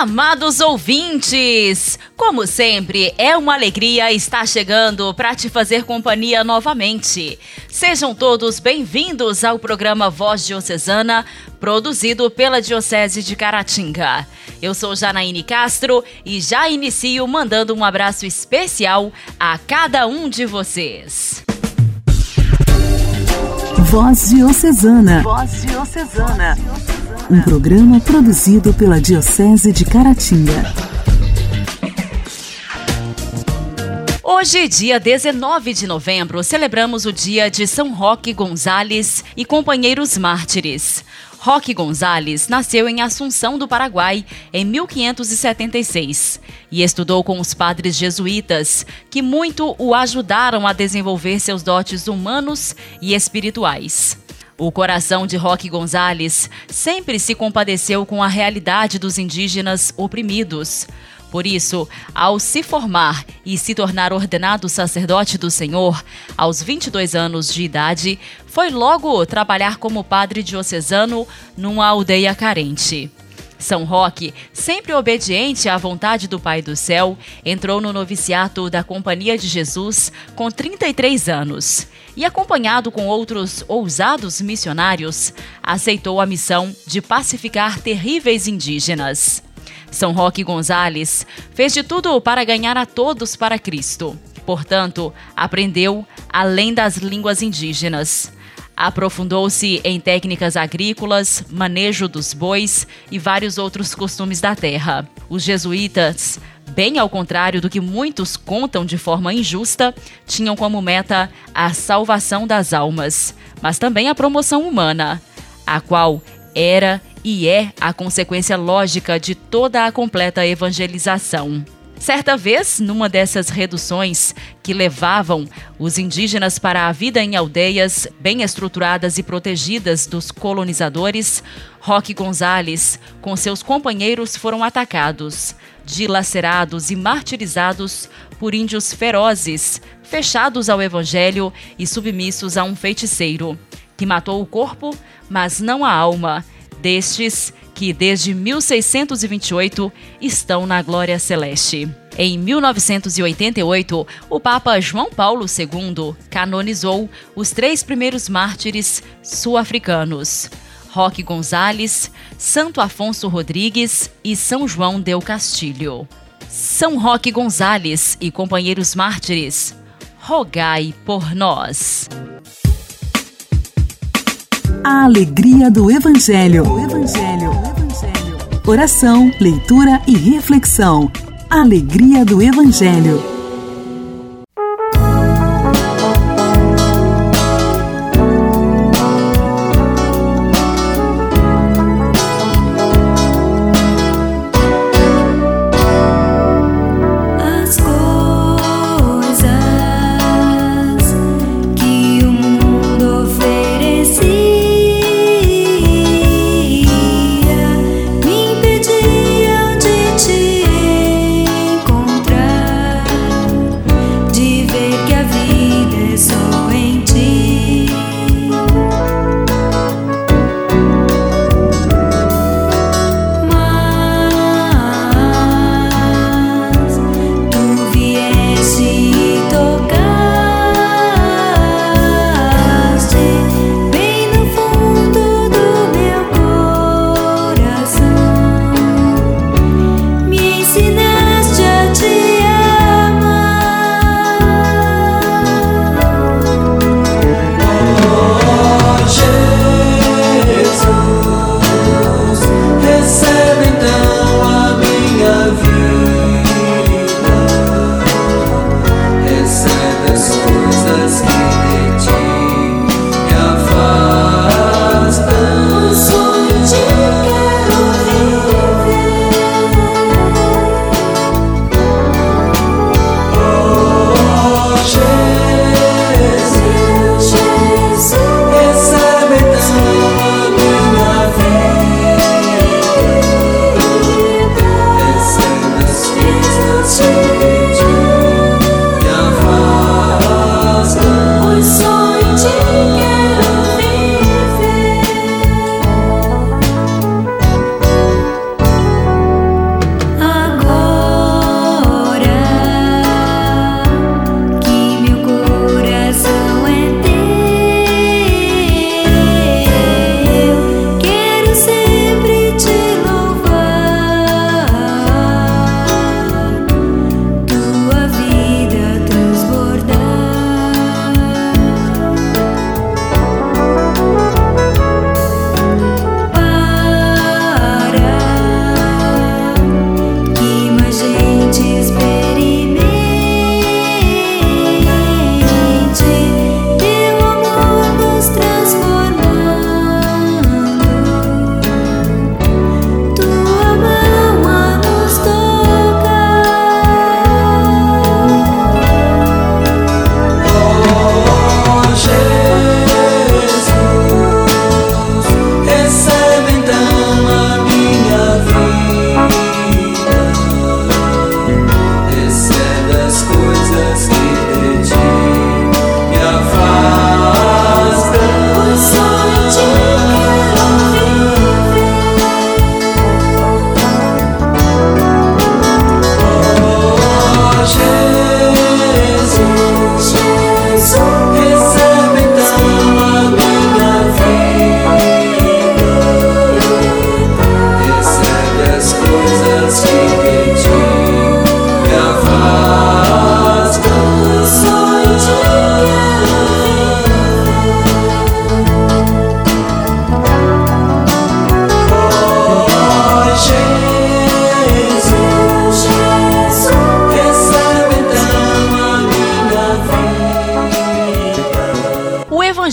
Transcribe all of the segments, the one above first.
Amados ouvintes, como sempre, é uma alegria estar chegando para te fazer companhia novamente. Sejam todos bem-vindos ao programa Voz Diocesana, produzido pela Diocese de Caratinga. Eu sou Janaíne Castro e já inicio mandando um abraço especial a cada um de vocês. Voz Diocesana. Voz Diocesana. Um programa produzido pela Diocese de Caratinga. Hoje, dia 19 de novembro, celebramos o dia de São Roque Gonzales e companheiros mártires. Roque Gonzales nasceu em Assunção do Paraguai em 1576 e estudou com os padres jesuítas, que muito o ajudaram a desenvolver seus dotes humanos e espirituais. O coração de Roque Gonzales sempre se compadeceu com a realidade dos indígenas oprimidos. Por isso, ao se formar e se tornar ordenado sacerdote do Senhor, aos 22 anos de idade, foi logo trabalhar como padre diocesano numa aldeia carente. São Roque, sempre obediente à vontade do Pai do Céu, entrou no noviciato da Companhia de Jesus com 33 anos e, acompanhado com outros ousados missionários, aceitou a missão de pacificar terríveis indígenas. São Roque Gonzales fez de tudo para ganhar a todos para Cristo. Portanto, aprendeu além das línguas indígenas. Aprofundou-se em técnicas agrícolas, manejo dos bois e vários outros costumes da terra. Os jesuítas, bem ao contrário do que muitos contam de forma injusta, tinham como meta a salvação das almas, mas também a promoção humana, a qual era e é a consequência lógica de toda a completa evangelização. Certa vez, numa dessas reduções que levavam os indígenas para a vida em aldeias bem estruturadas e protegidas dos colonizadores, Roque Gonzales, com seus companheiros, foram atacados, dilacerados e martirizados por índios ferozes, fechados ao evangelho e submissos a um feiticeiro, que matou o corpo, mas não a alma, destes que desde 1628 estão na glória celeste. Em 1988, o Papa João Paulo II canonizou os três primeiros mártires sul-africanos: Roque Gonzales, Santo Afonso Rodrigues e São João del Castilho. São Roque Gonzales e companheiros mártires, rogai por nós. A alegria do Evangelho. O Evangelho. O Evangelho. Oração, leitura e reflexão. Alegria do Evangelho.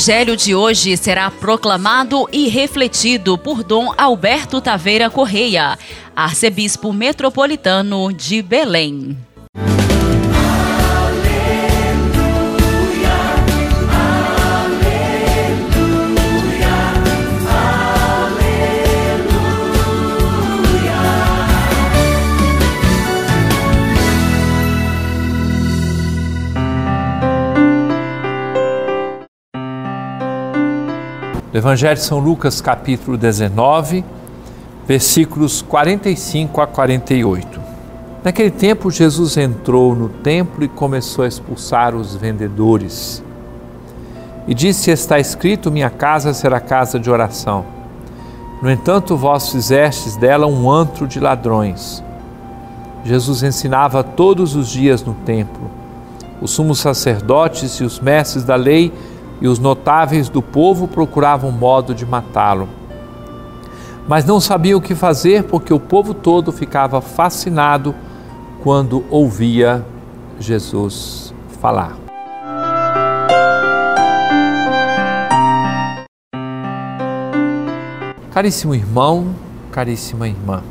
Evangelho de hoje será proclamado e refletido por Dom Alberto Taveira Correia, arcebispo metropolitano de Belém. Evangelho de São Lucas, capítulo 19, versículos 45 a 48. Naquele tempo, Jesus entrou no templo e começou a expulsar os vendedores. E disse: Está escrito: Minha casa será casa de oração. No entanto, vós fizestes dela um antro de ladrões. Jesus ensinava todos os dias no templo. Os sumos sacerdotes e os mestres da lei e os notáveis do povo procuravam modo de matá-lo. Mas não sabiam o que fazer porque o povo todo ficava fascinado quando ouvia Jesus falar. Caríssimo irmão, caríssima irmã,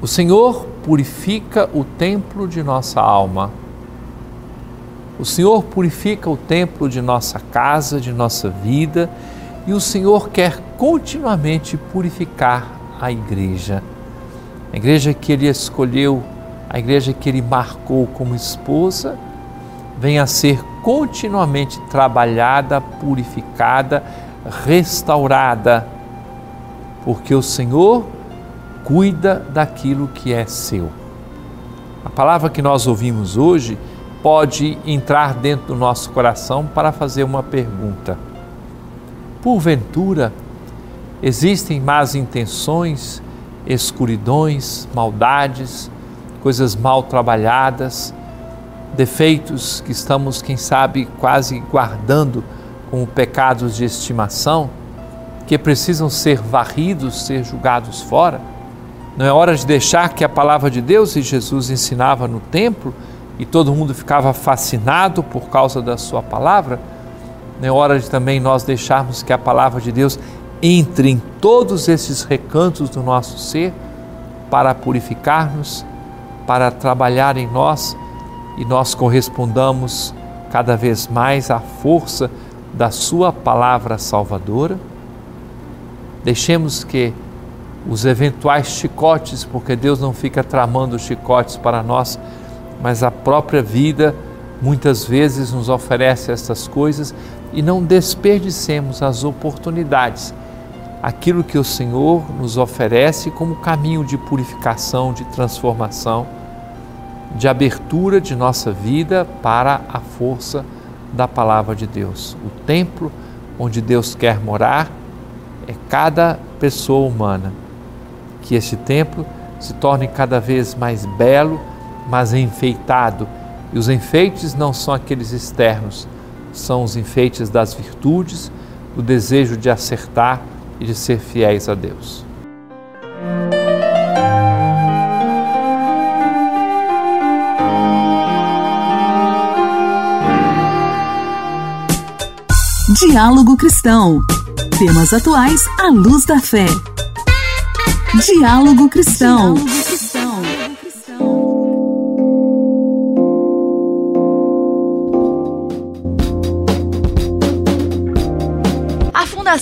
o Senhor purifica o templo de nossa alma o Senhor purifica o templo de nossa casa, de nossa vida, e o Senhor quer continuamente purificar a igreja. A igreja que ele escolheu, a igreja que ele marcou como esposa, venha a ser continuamente trabalhada, purificada, restaurada, porque o Senhor cuida daquilo que é seu. A palavra que nós ouvimos hoje pode entrar dentro do nosso coração para fazer uma pergunta. Porventura, existem más intenções, escuridões, maldades, coisas mal trabalhadas, defeitos que estamos, quem sabe, quase guardando como pecados de estimação, que precisam ser varridos, ser julgados fora? Não é hora de deixar que a palavra de Deus e Jesus ensinava no templo e todo mundo ficava fascinado por causa da sua palavra, é hora de também nós deixarmos que a palavra de Deus entre em todos esses recantos do nosso ser para purificar-nos, para trabalhar em nós e nós correspondamos cada vez mais à força da Sua palavra salvadora. Deixemos que os eventuais chicotes, porque Deus não fica tramando chicotes para nós, mas a própria vida muitas vezes nos oferece essas coisas e não desperdicemos as oportunidades, aquilo que o Senhor nos oferece como caminho de purificação, de transformação, de abertura de nossa vida para a força da palavra de Deus. O templo onde Deus quer morar é cada pessoa humana. Que este templo se torne cada vez mais belo mas enfeitado. E os enfeites não são aqueles externos, são os enfeites das virtudes, do desejo de acertar e de ser fiéis a Deus. Diálogo Cristão. Temas atuais à luz da fé. Diálogo Cristão. Diálogo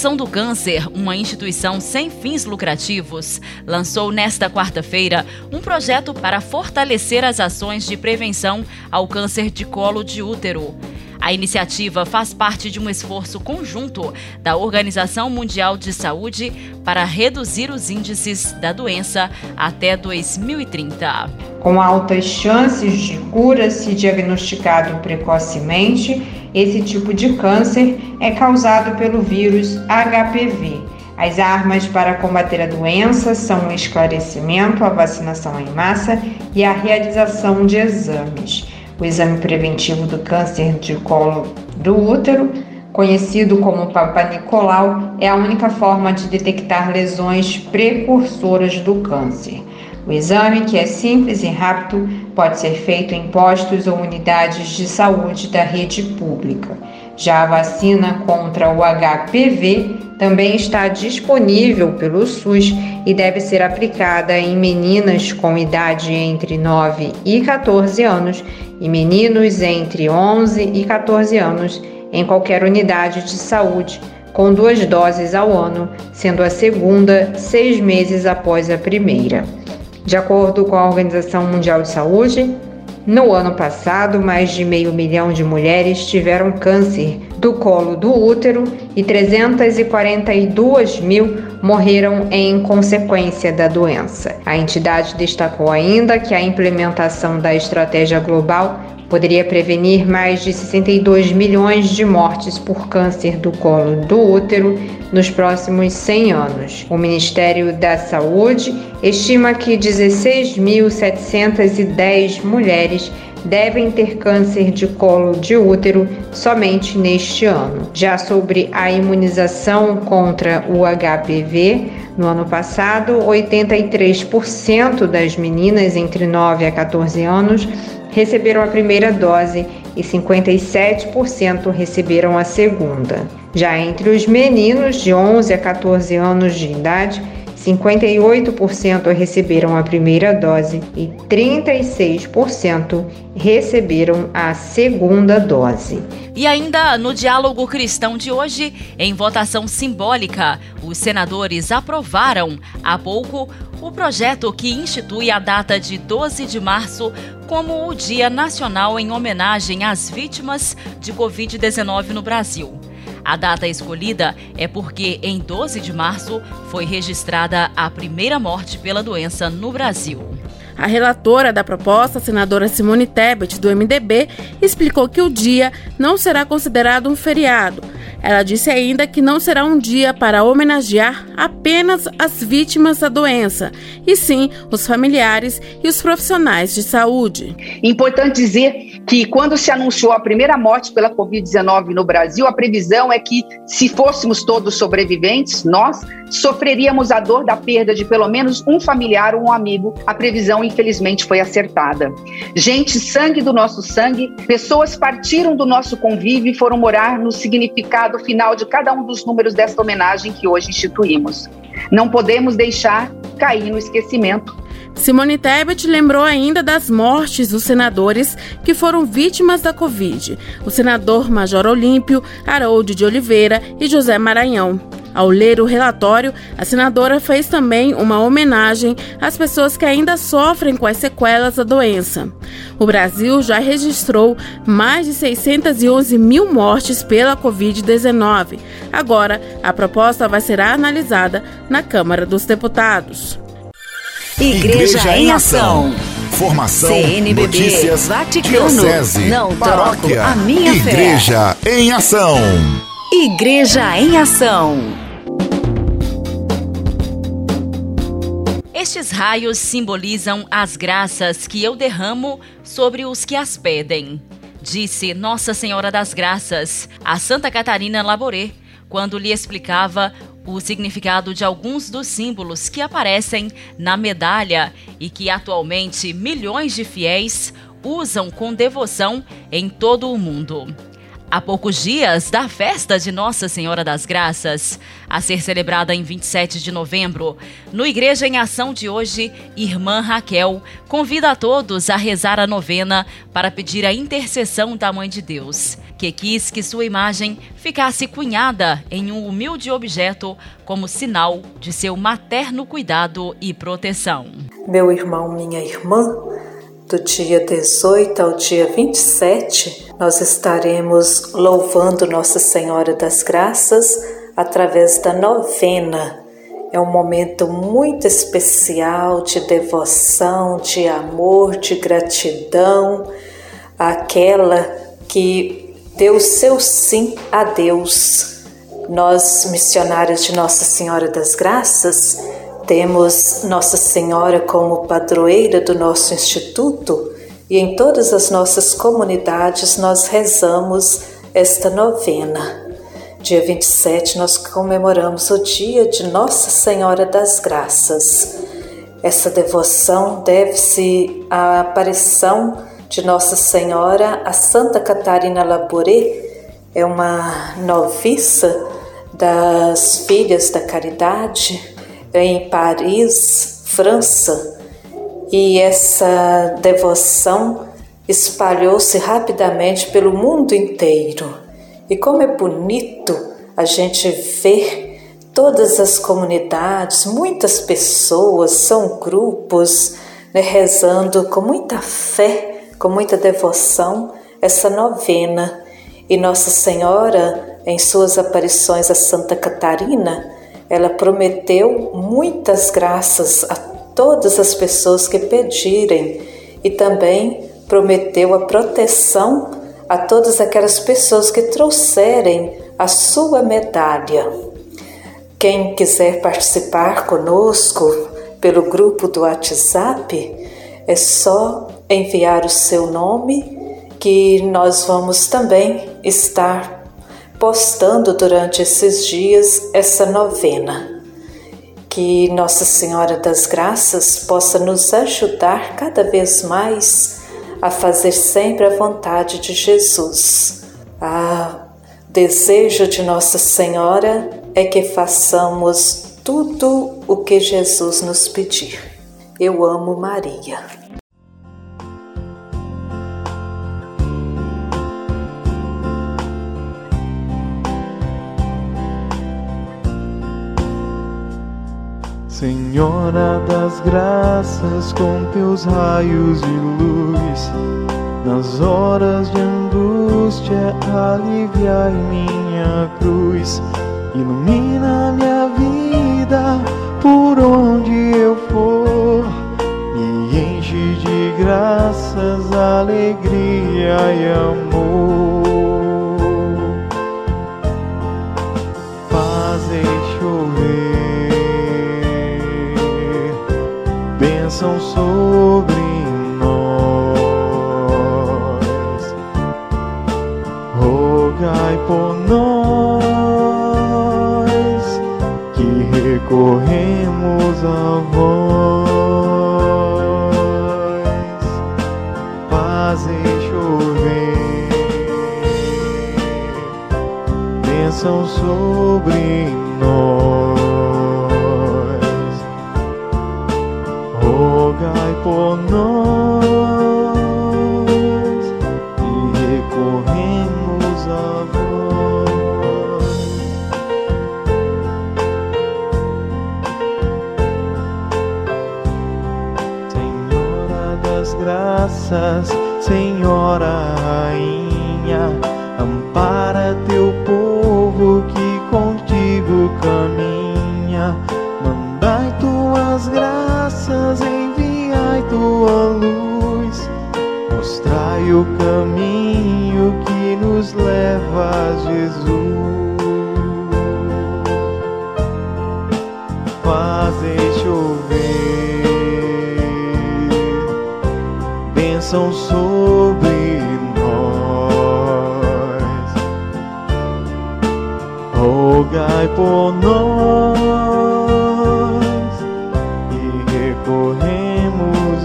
Fundação do Câncer, uma instituição sem fins lucrativos, lançou nesta quarta-feira um projeto para fortalecer as ações de prevenção ao câncer de colo de útero. A iniciativa faz parte de um esforço conjunto da Organização Mundial de Saúde para reduzir os índices da doença até 2030. Com altas chances de cura, se diagnosticado precocemente, esse tipo de câncer é causado pelo vírus HPV. As armas para combater a doença são o esclarecimento, a vacinação em massa e a realização de exames. O exame preventivo do câncer de colo do útero, conhecido como Papa Nicolau, é a única forma de detectar lesões precursoras do câncer. O exame, que é simples e rápido, pode ser feito em postos ou unidades de saúde da rede pública. Já a vacina contra o HPV também está disponível pelo SUS e deve ser aplicada em meninas com idade entre 9 e 14 anos e meninos entre 11 e 14 anos em qualquer unidade de saúde, com duas doses ao ano, sendo a segunda seis meses após a primeira. De acordo com a Organização Mundial de Saúde, no ano passado, mais de meio milhão de mulheres tiveram câncer do colo do útero e 342 mil morreram em consequência da doença. A entidade destacou ainda que a implementação da estratégia global poderia prevenir mais de 62 milhões de mortes por câncer do colo do útero nos próximos 100 anos. O Ministério da Saúde estima que 16.710 mulheres devem ter câncer de colo de útero somente neste ano. Já sobre a imunização contra o HPV, no ano passado, 83% das meninas entre 9 a 14 anos receberam a primeira dose e 57% receberam a segunda. Já entre os meninos de 11 a 14 anos de idade, 58% receberam a primeira dose e 36% receberam a segunda dose. E ainda no diálogo cristão de hoje, em votação simbólica, os senadores aprovaram há pouco o projeto que institui a data de 12 de março como o Dia Nacional em homenagem às vítimas de Covid-19 no Brasil. A data escolhida é porque em 12 de março foi registrada a primeira morte pela doença no Brasil. A relatora da proposta, senadora Simone Tebet, do MDB, explicou que o dia não será considerado um feriado. Ela disse ainda que não será um dia para homenagear apenas as vítimas da doença, e sim os familiares e os profissionais de saúde. Importante dizer que quando se anunciou a primeira morte pela Covid-19 no Brasil, a previsão é que se fôssemos todos sobreviventes, nós sofreríamos a dor da perda de pelo menos um familiar ou um amigo. A previsão, infelizmente, foi acertada. Gente, sangue do nosso sangue, pessoas partiram do nosso convívio e foram morar no significado final de cada um dos números desta homenagem que hoje instituímos. Não podemos deixar cair no esquecimento Simone Tebet lembrou ainda das mortes dos senadores que foram vítimas da Covid: o senador Major Olímpio, Harold de Oliveira e José Maranhão. Ao ler o relatório, a senadora fez também uma homenagem às pessoas que ainda sofrem com as sequelas da doença. O Brasil já registrou mais de 611 mil mortes pela Covid-19. Agora, a proposta vai ser analisada na Câmara dos Deputados. Igreja, Igreja em Ação. Formação, CNBB, notícias, Vaticano, diocese, não paróquia, a minha Igreja fé. em Ação. Igreja em Ação. Estes raios simbolizam as graças que eu derramo sobre os que as pedem, disse Nossa Senhora das Graças a Santa Catarina Laboré, quando lhe explicava o significado de alguns dos símbolos que aparecem na medalha e que atualmente milhões de fiéis usam com devoção em todo o mundo. Há poucos dias da festa de Nossa Senhora das Graças, a ser celebrada em 27 de novembro, no Igreja em Ação de hoje, Irmã Raquel convida a todos a rezar a novena para pedir a intercessão da Mãe de Deus, que quis que sua imagem ficasse cunhada em um humilde objeto como sinal de seu materno cuidado e proteção. Meu irmão, minha irmã, do dia 18 ao dia 27, nós estaremos louvando Nossa Senhora das Graças através da novena. É um momento muito especial de devoção, de amor, de gratidão àquela que deu seu sim a Deus. Nós, missionários de Nossa Senhora das Graças, temos Nossa Senhora como padroeira do nosso instituto e em todas as nossas comunidades nós rezamos esta novena. Dia 27 nós comemoramos o dia de Nossa Senhora das Graças. Essa devoção deve-se à aparição de Nossa Senhora a Santa Catarina Laboré, é uma noviça das Filhas da Caridade em Paris, França, e essa devoção espalhou-se rapidamente pelo mundo inteiro. E como é bonito a gente ver todas as comunidades, muitas pessoas, são grupos, né, rezando com muita fé, com muita devoção essa novena. E Nossa Senhora, em suas aparições a Santa Catarina, ela prometeu muitas graças a todas as pessoas que pedirem e também prometeu a proteção a todas aquelas pessoas que trouxerem a sua medalha. Quem quiser participar conosco pelo grupo do WhatsApp, é só enviar o seu nome que nós vamos também estar postando durante esses dias essa novena. Que Nossa Senhora das Graças possa nos ajudar cada vez mais a fazer sempre a vontade de Jesus. A desejo de Nossa Senhora é que façamos tudo o que Jesus nos pedir. Eu amo Maria. Senhora das graças, com teus raios de luz, nas horas de angústia, aliviai minha cruz, ilumina minha vida por onde eu for, me enche de graças, alegria e amor. Bênção sobre nós. rogai por nós e recorremos a vós. Senhora das graças, Senhora Rainha, ampara por nós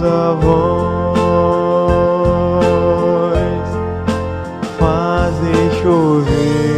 a voz, fazer chover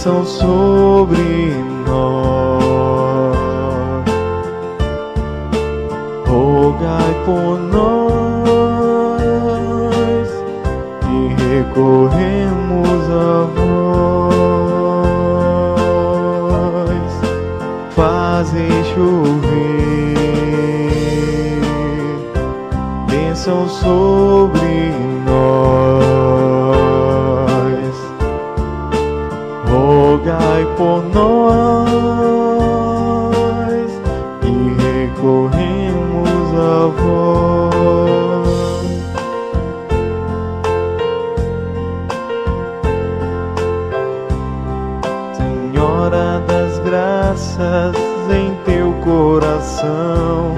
bênção sobre nós. Rogai por nós e recorremos a vós. fazem chover bênção sobre por nós e recorremos a vós. Senhora das graças em teu coração,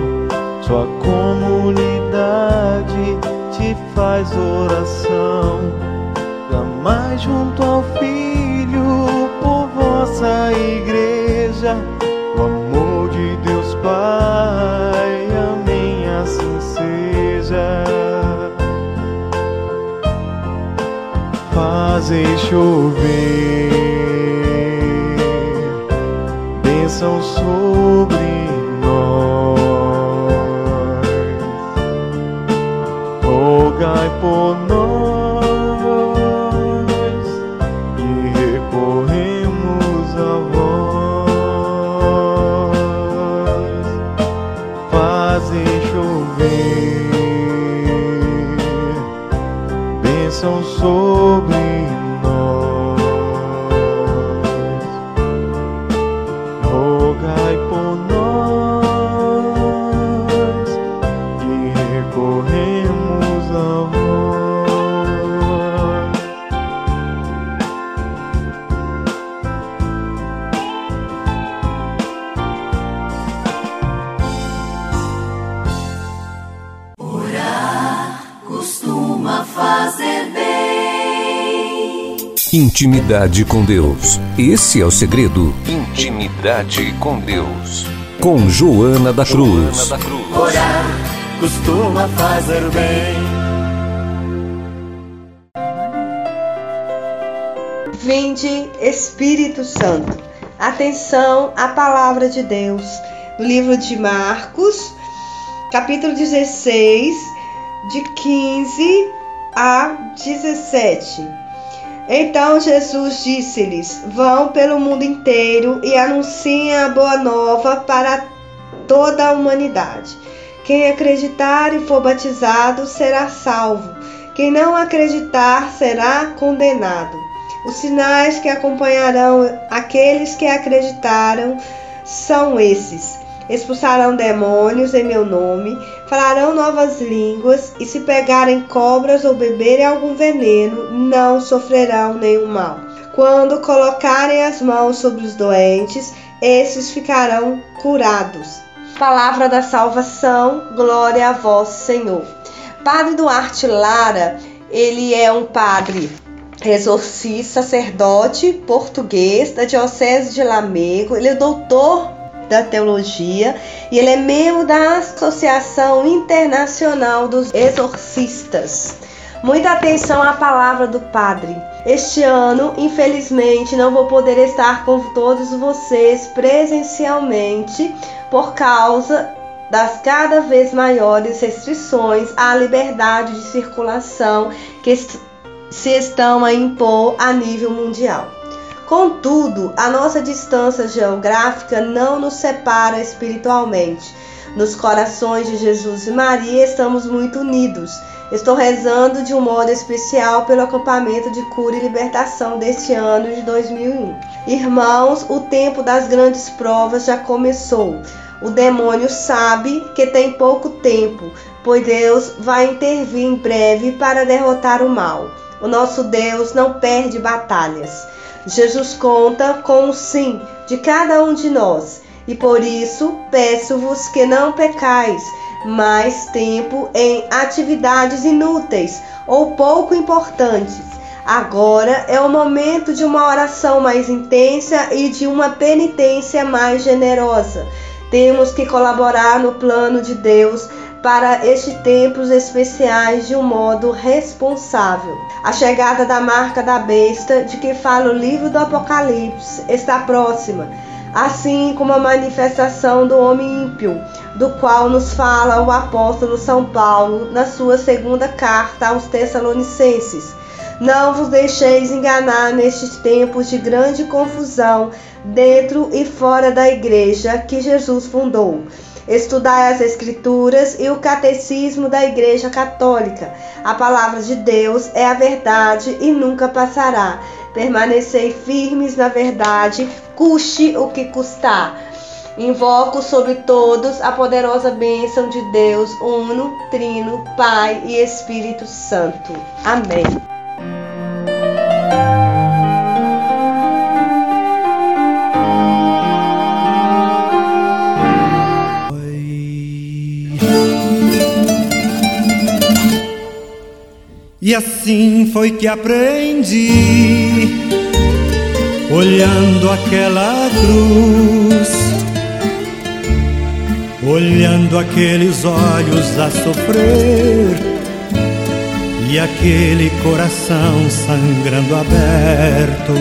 sua comunidade te faz oração. Clamai junto ao Filho Fazem chover recorremos a vós. Costuma fazer bem. Intimidade com Deus. Esse é o segredo. Intimidade com Deus. Com Joana da Cruz. Orar costuma fazer bem. Vinde, Espírito Santo. Atenção à palavra de Deus. No livro de Marcos, capítulo 16, de 15 a 17. Então Jesus disse-lhes: Vão pelo mundo inteiro e anunciem a boa nova para toda a humanidade. Quem acreditar e for batizado será salvo. Quem não acreditar será condenado. Os sinais que acompanharão aqueles que acreditaram são esses: expulsarão demônios em meu nome, falarão novas línguas, e se pegarem cobras ou beberem algum veneno, não sofrerão nenhum mal. Quando colocarem as mãos sobre os doentes, esses ficarão curados. Palavra da salvação, glória a vós, Senhor. Padre Duarte Lara, ele é um padre exorcista, sacerdote português da Diocese de Lamego. Ele é doutor da teologia e ele é membro da Associação Internacional dos Exorcistas. Muita atenção à palavra do Padre. Este ano, infelizmente, não vou poder estar com todos vocês presencialmente por causa das cada vez maiores restrições à liberdade de circulação que se estão a impor a nível mundial. Contudo, a nossa distância geográfica não nos separa espiritualmente. Nos corações de Jesus e Maria estamos muito unidos. Estou rezando de um modo especial pelo acampamento de cura e libertação deste ano de 2001. Irmãos, o tempo das grandes provas já começou. O demônio sabe que tem pouco tempo, pois Deus vai intervir em breve para derrotar o mal. O nosso Deus não perde batalhas. Jesus conta com o sim de cada um de nós, e por isso peço-vos que não pecais mais tempo em atividades inúteis ou pouco importantes. Agora é o momento de uma oração mais intensa e de uma penitência mais generosa. Temos que colaborar no plano de Deus para estes tempos especiais de um modo responsável. A chegada da marca da besta, de que fala o livro do Apocalipse, está próxima, assim como a manifestação do homem ímpio, do qual nos fala o apóstolo São Paulo na sua segunda carta aos Tessalonicenses. Não vos deixeis enganar nestes tempos de grande confusão dentro e fora da igreja que Jesus fundou. Estudai as Escrituras e o Catecismo da Igreja Católica. A palavra de Deus é a verdade e nunca passará. Permanecei firmes na verdade, custe o que custar. Invoco sobre todos a poderosa bênção de Deus, Uno, Trino, Pai e Espírito Santo. Amém. E assim foi que aprendi, olhando aquela cruz, olhando aqueles olhos a sofrer e aquele coração sangrando aberto.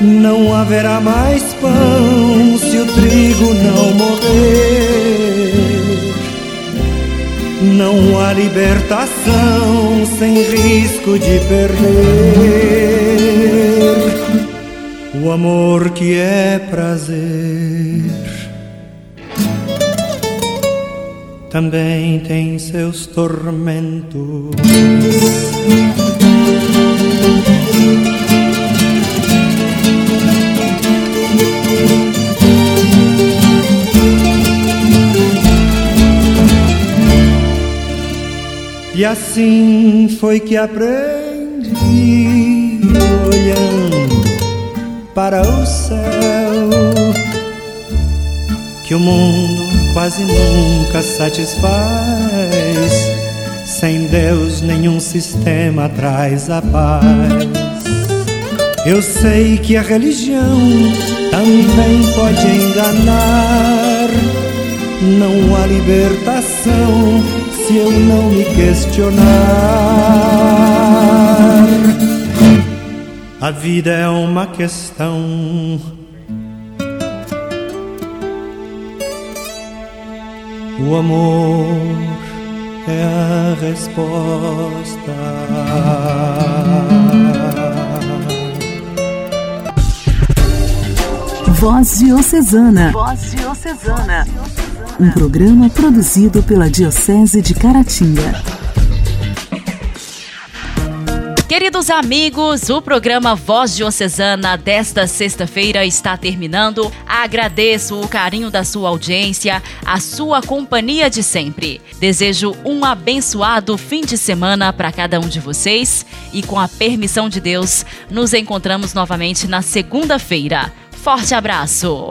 Não haverá mais pão se o trigo não morrer. Não há libertação sem risco de perder o amor que é prazer. Também tem seus tormentos. E assim foi que aprendi, olhando para o céu, que o mundo quase nunca satisfaz. Sem Deus, nenhum sistema traz a paz. Eu sei que a religião também pode enganar. Não há libertação se eu não me questionar. A vida é uma questão. O amor é a resposta. Voz Diocesana. Voz Diocesana. Um programa produzido pela Diocese de Caratinga. Queridos amigos, o programa Voz Diocesana desta sexta-feira está terminando. Agradeço o carinho da sua audiência, a sua companhia de sempre. Desejo um abençoado fim de semana para cada um de vocês e, com a permissão de Deus, nos encontramos novamente na segunda-feira. Forte abraço!